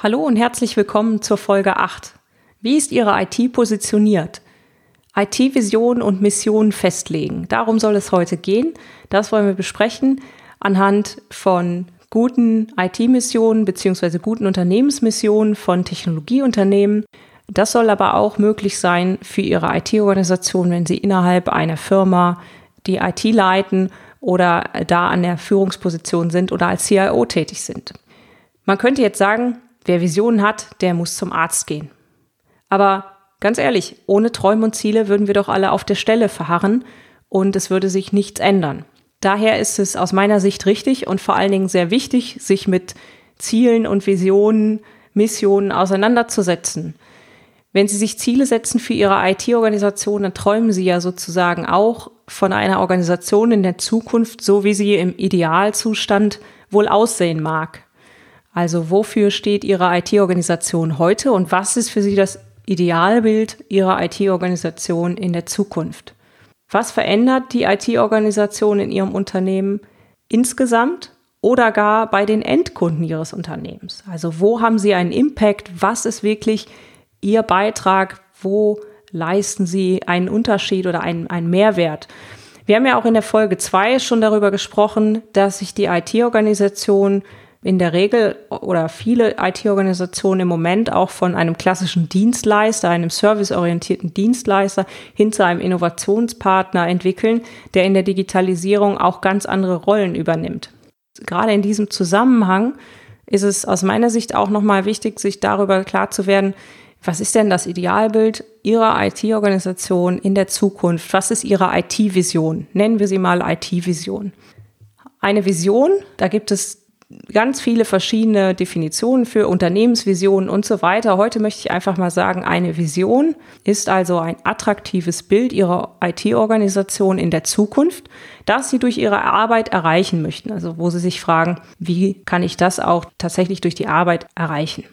Hallo und herzlich willkommen zur Folge 8. Wie ist Ihre IT positioniert? IT-Vision und Mission festlegen. Darum soll es heute gehen. Das wollen wir besprechen anhand von guten IT-Missionen bzw. guten Unternehmensmissionen von Technologieunternehmen. Das soll aber auch möglich sein für Ihre IT-Organisation, wenn Sie innerhalb einer Firma die IT leiten oder da an der Führungsposition sind oder als CIO tätig sind. Man könnte jetzt sagen, Wer Visionen hat, der muss zum Arzt gehen. Aber ganz ehrlich, ohne Träume und Ziele würden wir doch alle auf der Stelle verharren und es würde sich nichts ändern. Daher ist es aus meiner Sicht richtig und vor allen Dingen sehr wichtig, sich mit Zielen und Visionen, Missionen auseinanderzusetzen. Wenn Sie sich Ziele setzen für Ihre IT-Organisation, dann träumen Sie ja sozusagen auch von einer Organisation in der Zukunft, so wie sie im Idealzustand wohl aussehen mag. Also wofür steht Ihre IT-Organisation heute und was ist für Sie das Idealbild Ihrer IT-Organisation in der Zukunft? Was verändert die IT-Organisation in Ihrem Unternehmen insgesamt oder gar bei den Endkunden Ihres Unternehmens? Also wo haben Sie einen Impact? Was ist wirklich Ihr Beitrag? Wo leisten Sie einen Unterschied oder einen, einen Mehrwert? Wir haben ja auch in der Folge 2 schon darüber gesprochen, dass sich die IT-Organisation in der Regel oder viele IT-Organisationen im Moment auch von einem klassischen Dienstleister, einem serviceorientierten Dienstleister hin zu einem Innovationspartner entwickeln, der in der Digitalisierung auch ganz andere Rollen übernimmt. Gerade in diesem Zusammenhang ist es aus meiner Sicht auch nochmal wichtig, sich darüber klar zu werden, was ist denn das Idealbild Ihrer IT-Organisation in der Zukunft? Was ist Ihre IT-Vision? Nennen wir sie mal IT-Vision. Eine Vision, da gibt es ganz viele verschiedene Definitionen für Unternehmensvisionen und so weiter. Heute möchte ich einfach mal sagen, eine Vision ist also ein attraktives Bild Ihrer IT-Organisation in der Zukunft, das Sie durch Ihre Arbeit erreichen möchten. Also wo Sie sich fragen, wie kann ich das auch tatsächlich durch die Arbeit erreichen?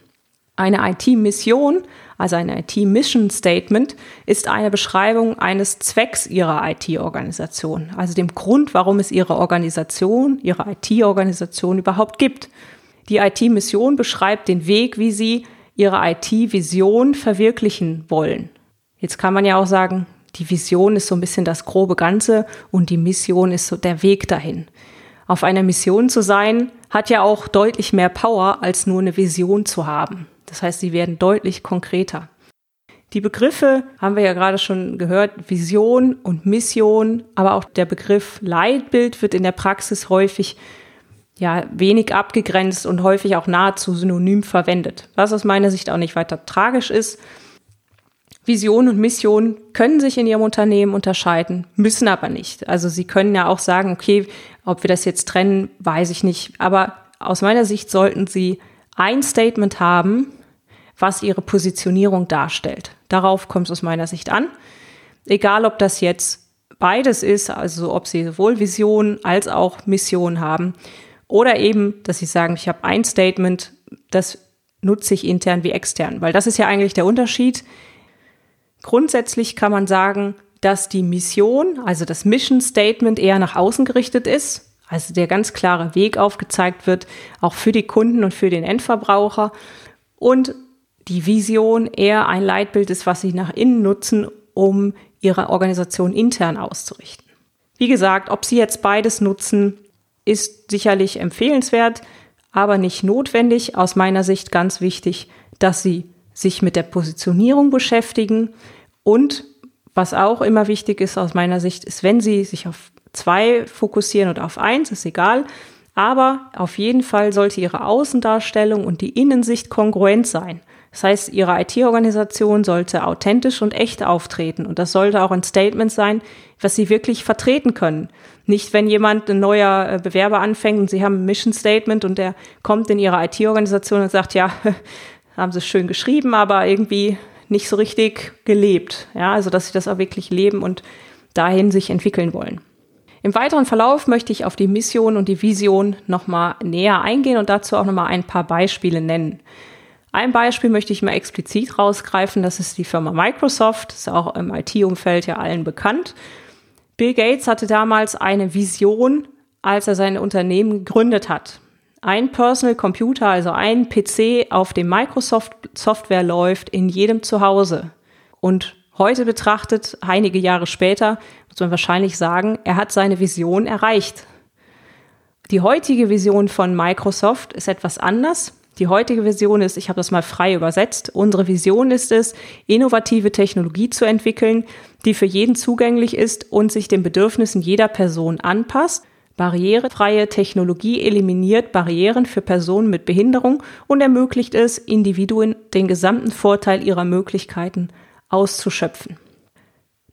Eine IT-Mission, also ein IT-Mission Statement, ist eine Beschreibung eines Zwecks Ihrer IT-Organisation, also dem Grund, warum es Ihre Organisation, Ihre IT-Organisation überhaupt gibt. Die IT-Mission beschreibt den Weg, wie Sie Ihre IT-Vision verwirklichen wollen. Jetzt kann man ja auch sagen, die Vision ist so ein bisschen das grobe Ganze und die Mission ist so der Weg dahin. Auf einer Mission zu sein, hat ja auch deutlich mehr Power, als nur eine Vision zu haben. Das heißt, sie werden deutlich konkreter. Die Begriffe haben wir ja gerade schon gehört, Vision und Mission, aber auch der Begriff Leitbild wird in der Praxis häufig ja wenig abgegrenzt und häufig auch nahezu synonym verwendet, was aus meiner Sicht auch nicht weiter tragisch ist. Vision und Mission können sich in ihrem Unternehmen unterscheiden, müssen aber nicht. Also sie können ja auch sagen, okay, ob wir das jetzt trennen, weiß ich nicht. Aber aus meiner Sicht sollten sie ein Statement haben, was ihre Positionierung darstellt. Darauf kommt es aus meiner Sicht an. Egal, ob das jetzt beides ist, also ob sie sowohl Vision als auch Mission haben oder eben, dass sie sagen, ich habe ein Statement, das nutze ich intern wie extern, weil das ist ja eigentlich der Unterschied. Grundsätzlich kann man sagen, dass die Mission, also das Mission Statement eher nach außen gerichtet ist, also der ganz klare Weg aufgezeigt wird, auch für die Kunden und für den Endverbraucher. Und die Vision eher ein Leitbild ist, was sie nach innen nutzen, um ihre Organisation intern auszurichten. Wie gesagt, ob sie jetzt beides nutzen, ist sicherlich empfehlenswert, aber nicht notwendig. Aus meiner Sicht ganz wichtig, dass sie sich mit der Positionierung beschäftigen und was auch immer wichtig ist aus meiner Sicht, ist, wenn sie sich auf zwei fokussieren oder auf eins, ist egal. Aber auf jeden Fall sollte ihre Außendarstellung und die Innensicht kongruent sein. Das heißt, ihre IT-Organisation sollte authentisch und echt auftreten. Und das sollte auch ein Statement sein, was sie wirklich vertreten können. Nicht, wenn jemand, ein neuer äh, Bewerber anfängt und sie haben ein Mission Statement und der kommt in ihre IT-Organisation und sagt, ja, haben sie schön geschrieben, aber irgendwie nicht so richtig gelebt. Ja, also, dass sie das auch wirklich leben und dahin sich entwickeln wollen. Im weiteren Verlauf möchte ich auf die Mission und die Vision nochmal näher eingehen und dazu auch nochmal ein paar Beispiele nennen. Ein Beispiel möchte ich mal explizit rausgreifen, das ist die Firma Microsoft, das ist auch im IT-Umfeld ja allen bekannt. Bill Gates hatte damals eine Vision, als er sein Unternehmen gegründet hat. Ein Personal Computer, also ein PC, auf dem Microsoft Software läuft, in jedem Zuhause. Und heute betrachtet, einige Jahre später, muss man wahrscheinlich sagen, er hat seine Vision erreicht. Die heutige Vision von Microsoft ist etwas anders. Die heutige Vision ist, ich habe das mal frei übersetzt, unsere Vision ist es, innovative Technologie zu entwickeln, die für jeden zugänglich ist und sich den Bedürfnissen jeder Person anpasst. Barrierefreie Technologie eliminiert Barrieren für Personen mit Behinderung und ermöglicht es, Individuen den gesamten Vorteil ihrer Möglichkeiten auszuschöpfen.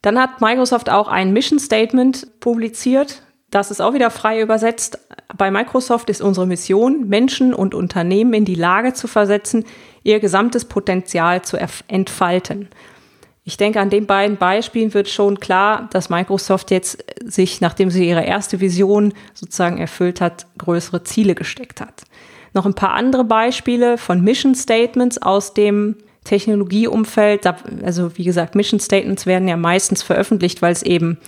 Dann hat Microsoft auch ein Mission Statement publiziert, das ist auch wieder frei übersetzt. Bei Microsoft ist unsere Mission, Menschen und Unternehmen in die Lage zu versetzen, ihr gesamtes Potenzial zu entfalten. Ich denke, an den beiden Beispielen wird schon klar, dass Microsoft jetzt sich, nachdem sie ihre erste Vision sozusagen erfüllt hat, größere Ziele gesteckt hat. Noch ein paar andere Beispiele von Mission Statements aus dem Technologieumfeld. Also wie gesagt, Mission Statements werden ja meistens veröffentlicht, weil es eben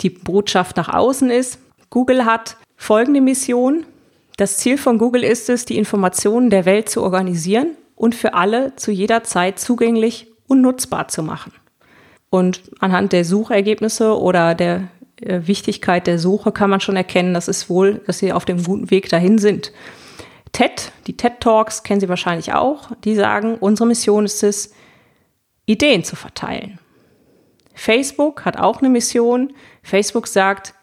die Botschaft nach außen ist. Google hat folgende Mission. Das Ziel von Google ist es, die Informationen der Welt zu organisieren und für alle zu jeder Zeit zugänglich und nutzbar zu machen. Und anhand der Suchergebnisse oder der äh, Wichtigkeit der Suche kann man schon erkennen, dass es wohl, dass sie auf dem guten Weg dahin sind. TED, die TED Talks kennen Sie wahrscheinlich auch, die sagen, unsere Mission ist es, Ideen zu verteilen. Facebook hat auch eine Mission. Facebook sagt,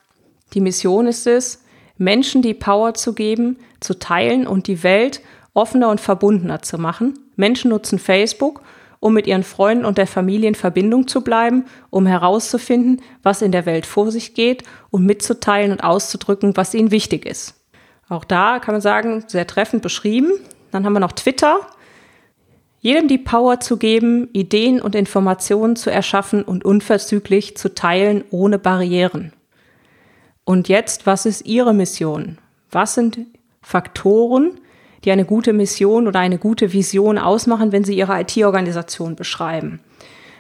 die Mission ist es, Menschen die Power zu geben, zu teilen und die Welt offener und verbundener zu machen. Menschen nutzen Facebook, um mit ihren Freunden und der Familie in Verbindung zu bleiben, um herauszufinden, was in der Welt vor sich geht und mitzuteilen und auszudrücken, was ihnen wichtig ist. Auch da kann man sagen, sehr treffend beschrieben. Dann haben wir noch Twitter jedem die Power zu geben, Ideen und Informationen zu erschaffen und unverzüglich zu teilen ohne Barrieren. Und jetzt, was ist Ihre Mission? Was sind Faktoren, die eine gute Mission oder eine gute Vision ausmachen, wenn Sie Ihre IT-Organisation beschreiben?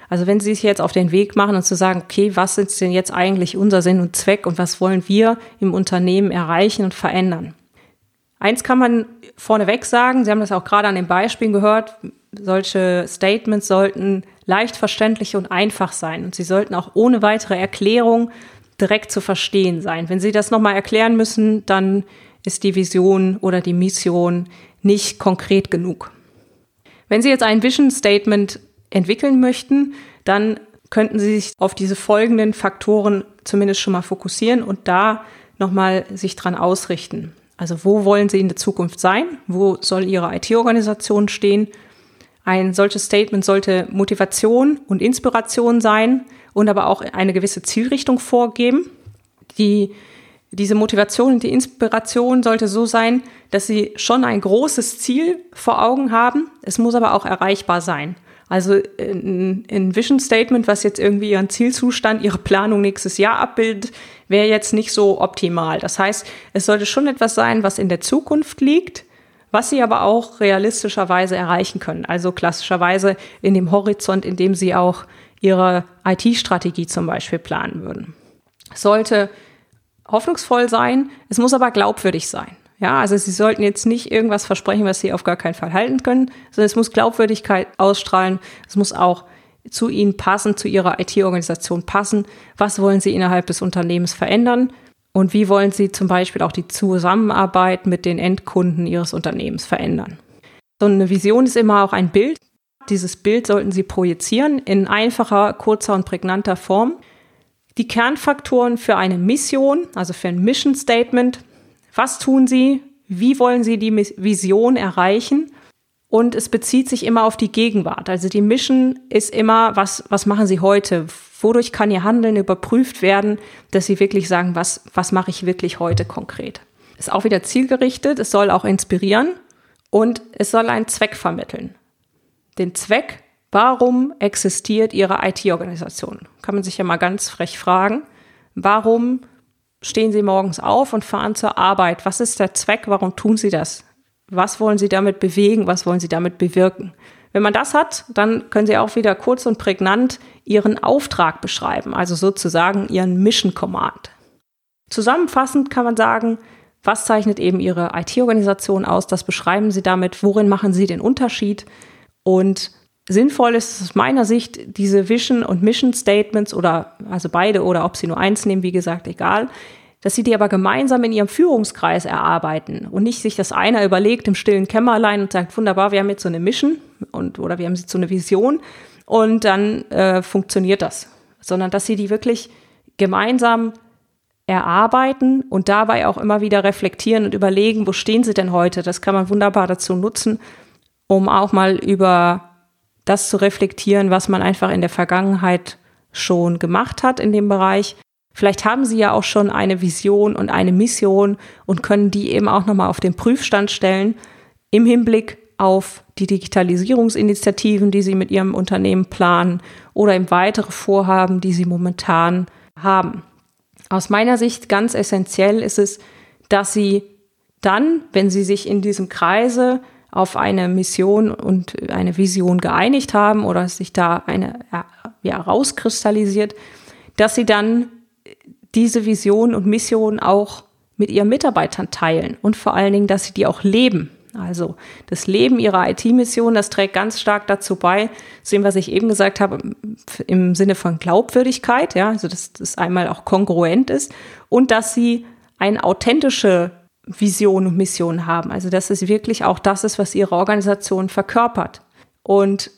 Also wenn Sie sich jetzt auf den Weg machen und zu sagen, okay, was ist denn jetzt eigentlich unser Sinn und Zweck und was wollen wir im Unternehmen erreichen und verändern? Eins kann man vorneweg sagen, Sie haben das auch gerade an den Beispielen gehört, solche Statements sollten leicht verständlich und einfach sein und sie sollten auch ohne weitere Erklärung direkt zu verstehen sein. Wenn Sie das nochmal erklären müssen, dann ist die Vision oder die Mission nicht konkret genug. Wenn Sie jetzt ein Vision Statement entwickeln möchten, dann könnten Sie sich auf diese folgenden Faktoren zumindest schon mal fokussieren und da nochmal sich dran ausrichten. Also wo wollen Sie in der Zukunft sein? Wo soll Ihre IT-Organisation stehen? Ein solches Statement sollte Motivation und Inspiration sein und aber auch eine gewisse Zielrichtung vorgeben. Die, diese Motivation und die Inspiration sollte so sein, dass Sie schon ein großes Ziel vor Augen haben. Es muss aber auch erreichbar sein. Also ein, Vision Statement, was jetzt irgendwie Ihren Zielzustand, Ihre Planung nächstes Jahr abbildet, wäre jetzt nicht so optimal. Das heißt, es sollte schon etwas sein, was in der Zukunft liegt, was sie aber auch realistischerweise erreichen können. Also klassischerweise in dem Horizont, in dem sie auch ihre IT-Strategie zum Beispiel planen würden. Es sollte hoffnungsvoll sein, es muss aber glaubwürdig sein. Ja, also sie sollten jetzt nicht irgendwas versprechen, was sie auf gar keinen Fall halten können, sondern es muss Glaubwürdigkeit ausstrahlen. Es muss auch zu ihnen passen, zu ihrer IT-Organisation passen. Was wollen sie innerhalb des Unternehmens verändern? Und wie wollen Sie zum Beispiel auch die Zusammenarbeit mit den Endkunden Ihres Unternehmens verändern? So eine Vision ist immer auch ein Bild. Dieses Bild sollten Sie projizieren in einfacher, kurzer und prägnanter Form. Die Kernfaktoren für eine Mission, also für ein Mission Statement, Was tun Sie? Wie wollen Sie die Vision erreichen? Und es bezieht sich immer auf die Gegenwart. Also die Mission ist immer, was, was machen Sie heute? Wodurch kann Ihr Handeln überprüft werden, dass Sie wirklich sagen, was, was mache ich wirklich heute konkret? Ist auch wieder zielgerichtet, es soll auch inspirieren und es soll einen Zweck vermitteln. Den Zweck, warum existiert Ihre IT-Organisation? Kann man sich ja mal ganz frech fragen. Warum stehen Sie morgens auf und fahren zur Arbeit? Was ist der Zweck? Warum tun Sie das? Was wollen Sie damit bewegen? Was wollen Sie damit bewirken? Wenn man das hat, dann können Sie auch wieder kurz und prägnant Ihren Auftrag beschreiben, also sozusagen Ihren Mission Command. Zusammenfassend kann man sagen, was zeichnet eben Ihre IT-Organisation aus? Das beschreiben Sie damit. Worin machen Sie den Unterschied? Und sinnvoll ist aus meiner Sicht, diese Vision und Mission Statements oder also beide oder ob Sie nur eins nehmen, wie gesagt, egal, dass Sie die aber gemeinsam in Ihrem Führungskreis erarbeiten und nicht sich das einer überlegt im stillen Kämmerlein und sagt, wunderbar, wir haben jetzt so eine Mission und oder wir haben jetzt so eine Vision und dann äh, funktioniert das, sondern dass Sie die wirklich gemeinsam erarbeiten und dabei auch immer wieder reflektieren und überlegen, wo stehen sie denn heute? Das kann man wunderbar dazu nutzen, um auch mal über das zu reflektieren, was man einfach in der Vergangenheit schon gemacht hat in dem Bereich. Vielleicht haben Sie ja auch schon eine Vision und eine Mission und können die eben auch nochmal auf den Prüfstand stellen im Hinblick auf die Digitalisierungsinitiativen, die Sie mit Ihrem Unternehmen planen oder im weitere Vorhaben, die Sie momentan haben. Aus meiner Sicht ganz essentiell ist es, dass sie dann, wenn sie sich in diesem Kreise auf eine Mission und eine Vision geeinigt haben oder sich da eine ja, rauskristallisiert, dass sie dann diese Vision und Mission auch mit ihren Mitarbeitern teilen und vor allen Dingen, dass sie die auch leben. Also das Leben ihrer IT-Mission, das trägt ganz stark dazu bei, zu dem, was ich eben gesagt habe, im Sinne von Glaubwürdigkeit, ja, also dass das einmal auch kongruent ist und dass sie eine authentische Vision und Mission haben. Also dass es wirklich auch das ist, was ihre Organisation verkörpert. Und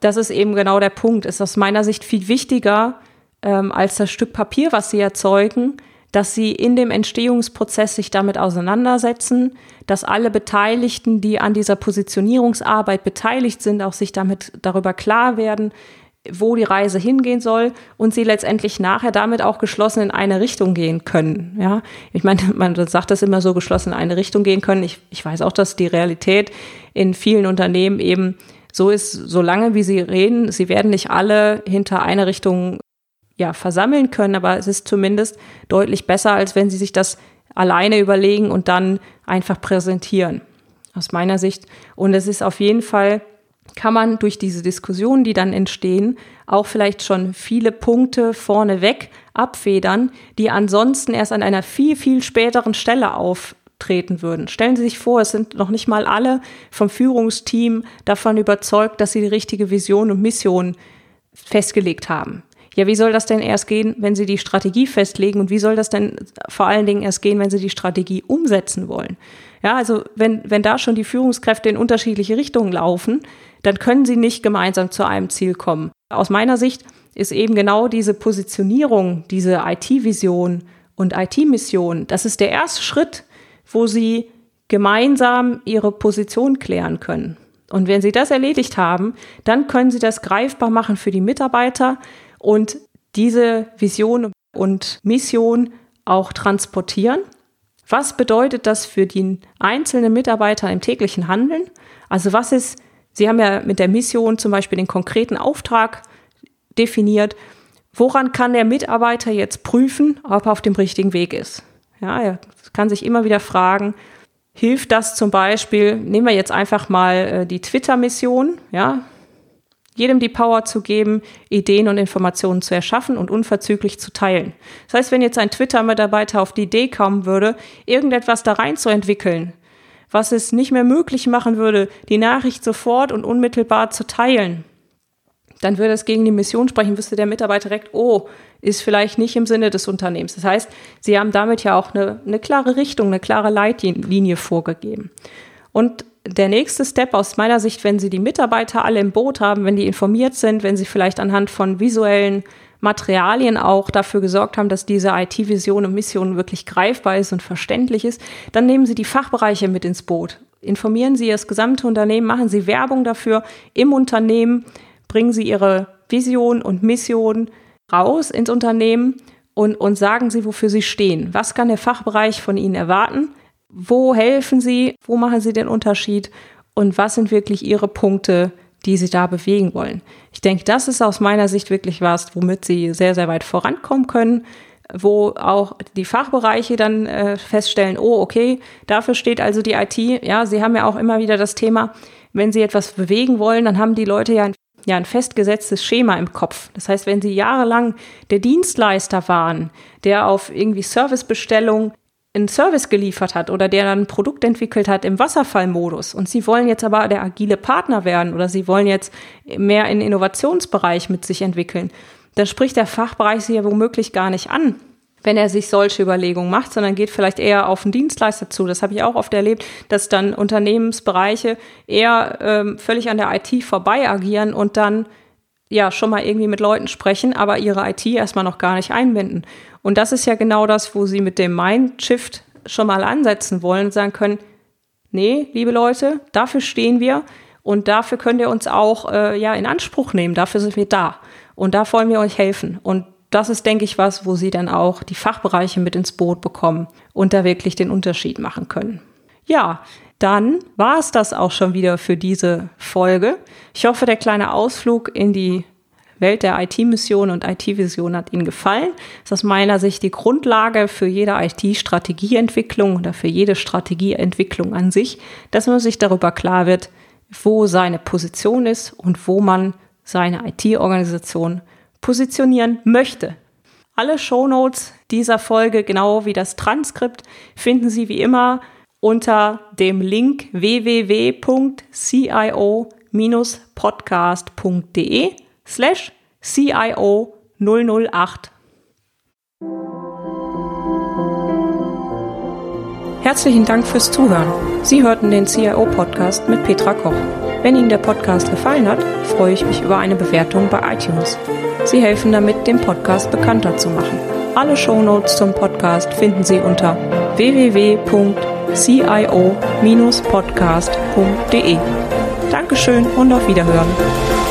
das ist eben genau der Punkt. Ist aus meiner Sicht viel wichtiger ähm, als das Stück Papier, was sie erzeugen, dass sie in dem Entstehungsprozess sich damit auseinandersetzen, dass alle Beteiligten, die an dieser Positionierungsarbeit beteiligt sind, auch sich damit darüber klar werden, wo die Reise hingehen soll und sie letztendlich nachher damit auch geschlossen in eine Richtung gehen können. Ja, ich meine, man sagt das immer so geschlossen in eine Richtung gehen können. Ich, ich weiß auch, dass die Realität in vielen Unternehmen eben so ist, solange wie sie reden, sie werden nicht alle hinter eine Richtung ja, versammeln können, aber es ist zumindest deutlich besser, als wenn sie sich das alleine überlegen und dann einfach präsentieren. Aus meiner Sicht. Und es ist auf jeden Fall, kann man durch diese Diskussionen, die dann entstehen, auch vielleicht schon viele Punkte vorneweg abfedern, die ansonsten erst an einer viel, viel späteren Stelle auftreten würden. Stellen Sie sich vor, es sind noch nicht mal alle vom Führungsteam davon überzeugt, dass sie die richtige Vision und Mission festgelegt haben. Ja, wie soll das denn erst gehen, wenn Sie die Strategie festlegen und wie soll das denn vor allen Dingen erst gehen, wenn Sie die Strategie umsetzen wollen? Ja, also wenn, wenn da schon die Führungskräfte in unterschiedliche Richtungen laufen, dann können sie nicht gemeinsam zu einem Ziel kommen. Aus meiner Sicht ist eben genau diese Positionierung, diese IT-Vision und IT-Mission, das ist der erste Schritt, wo sie gemeinsam ihre Position klären können. Und wenn sie das erledigt haben, dann können sie das greifbar machen für die Mitarbeiter und diese Vision und Mission auch transportieren. Was bedeutet das für den einzelnen Mitarbeiter im täglichen Handeln? Also was ist, Sie haben ja mit der Mission zum Beispiel den konkreten Auftrag definiert. Woran kann der Mitarbeiter jetzt prüfen, ob er auf dem richtigen Weg ist? Ja, er kann sich immer wieder fragen, hilft das zum Beispiel, nehmen wir jetzt einfach mal äh, die Twitter-Mission, ja, jedem die Power zu geben, Ideen und Informationen zu erschaffen und unverzüglich zu teilen. Das heißt, wenn jetzt ein Twitter-Mitarbeiter auf die Idee kommen würde, irgendetwas da rein zu entwickeln, was es nicht mehr möglich machen würde, die Nachricht sofort und unmittelbar zu teilen, dann würde es gegen die Mission sprechen, wüsste der Mitarbeiter direkt, oh, ist vielleicht nicht im Sinne des Unternehmens. Das heißt, sie haben damit ja auch eine, eine klare Richtung, eine klare Leitlinie vorgegeben. Und der nächste Step aus meiner Sicht, wenn Sie die Mitarbeiter alle im Boot haben, wenn die informiert sind, wenn Sie vielleicht anhand von visuellen Materialien auch dafür gesorgt haben, dass diese IT-Vision und Mission wirklich greifbar ist und verständlich ist, dann nehmen Sie die Fachbereiche mit ins Boot. Informieren Sie das gesamte Unternehmen, machen Sie Werbung dafür im Unternehmen, bringen Sie Ihre Vision und Mission raus ins Unternehmen und, und sagen Sie, wofür Sie stehen. Was kann der Fachbereich von Ihnen erwarten? Wo helfen Sie? Wo machen Sie den Unterschied? Und was sind wirklich Ihre Punkte, die Sie da bewegen wollen? Ich denke, das ist aus meiner Sicht wirklich was, womit Sie sehr, sehr weit vorankommen können wo auch die Fachbereiche dann äh, feststellen, oh, okay, dafür steht also die IT. Ja, Sie haben ja auch immer wieder das Thema, wenn Sie etwas bewegen wollen, dann haben die Leute ja ein, ja ein festgesetztes Schema im Kopf. Das heißt, wenn Sie jahrelang der Dienstleister waren, der auf irgendwie Servicebestellung einen Service geliefert hat oder der dann ein Produkt entwickelt hat im Wasserfallmodus und Sie wollen jetzt aber der agile Partner werden oder Sie wollen jetzt mehr in Innovationsbereich mit sich entwickeln, dann spricht der Fachbereich Sie ja womöglich gar nicht an, wenn er sich solche Überlegungen macht, sondern geht vielleicht eher auf den Dienstleister zu. Das habe ich auch oft erlebt, dass dann Unternehmensbereiche eher ähm, völlig an der IT vorbei agieren und dann ja schon mal irgendwie mit Leuten sprechen, aber ihre IT erstmal noch gar nicht einbinden. Und das ist ja genau das, wo sie mit dem Mindshift schon mal ansetzen wollen und sagen können, nee, liebe Leute, dafür stehen wir und dafür könnt ihr uns auch äh, ja in Anspruch nehmen, dafür sind wir da und da wollen wir euch helfen. Und das ist, denke ich, was, wo sie dann auch die Fachbereiche mit ins Boot bekommen und da wirklich den Unterschied machen können. Ja, dann war es das auch schon wieder für diese Folge. Ich hoffe, der kleine Ausflug in die Welt der IT-Mission und IT-Vision hat Ihnen gefallen. Das ist aus meiner Sicht die Grundlage für jede IT-Strategieentwicklung oder für jede Strategieentwicklung an sich, dass man sich darüber klar wird, wo seine Position ist und wo man seine IT-Organisation positionieren möchte. Alle Shownotes dieser Folge, genau wie das Transkript, finden Sie wie immer unter dem Link www.cio-podcast.de slash CIO 008. Herzlichen Dank fürs Zuhören. Sie hörten den CIO-Podcast mit Petra Koch. Wenn Ihnen der Podcast gefallen hat, freue ich mich über eine Bewertung bei iTunes. Sie helfen damit, den Podcast bekannter zu machen. Alle Shownotes zum Podcast finden Sie unter www.cio-podcast.de. Dankeschön und auf Wiederhören.